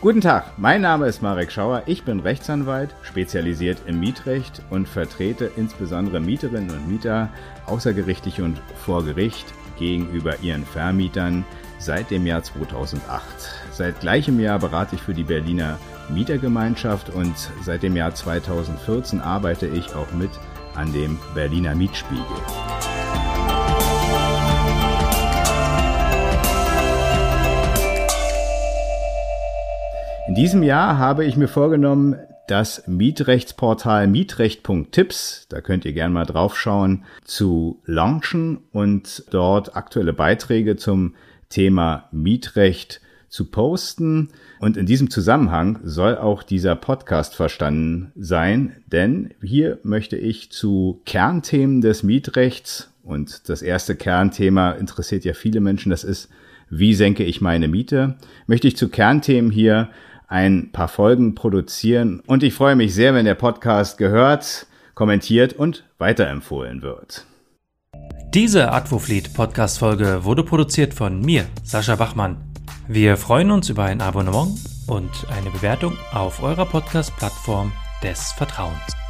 Guten Tag, mein Name ist Marek Schauer, ich bin Rechtsanwalt, spezialisiert im Mietrecht und vertrete insbesondere Mieterinnen und Mieter außergerichtlich und vor Gericht gegenüber ihren Vermietern seit dem Jahr 2008. Seit gleichem Jahr berate ich für die Berliner Mietergemeinschaft und seit dem Jahr 2014 arbeite ich auch mit an dem Berliner Mietspiegel. In diesem Jahr habe ich mir vorgenommen, das Mietrechtsportal mietrecht.tipps, da könnt ihr gerne mal draufschauen, zu launchen und dort aktuelle Beiträge zum Thema Mietrecht zu posten. Und in diesem Zusammenhang soll auch dieser Podcast verstanden sein, denn hier möchte ich zu Kernthemen des Mietrechts und das erste Kernthema interessiert ja viele Menschen, das ist, wie senke ich meine Miete, möchte ich zu Kernthemen hier ein paar Folgen produzieren und ich freue mich sehr, wenn der Podcast gehört, kommentiert und weiterempfohlen wird. Diese Advofleet Podcast Folge wurde produziert von mir, Sascha Bachmann. Wir freuen uns über ein Abonnement und eine Bewertung auf eurer Podcast Plattform des Vertrauens.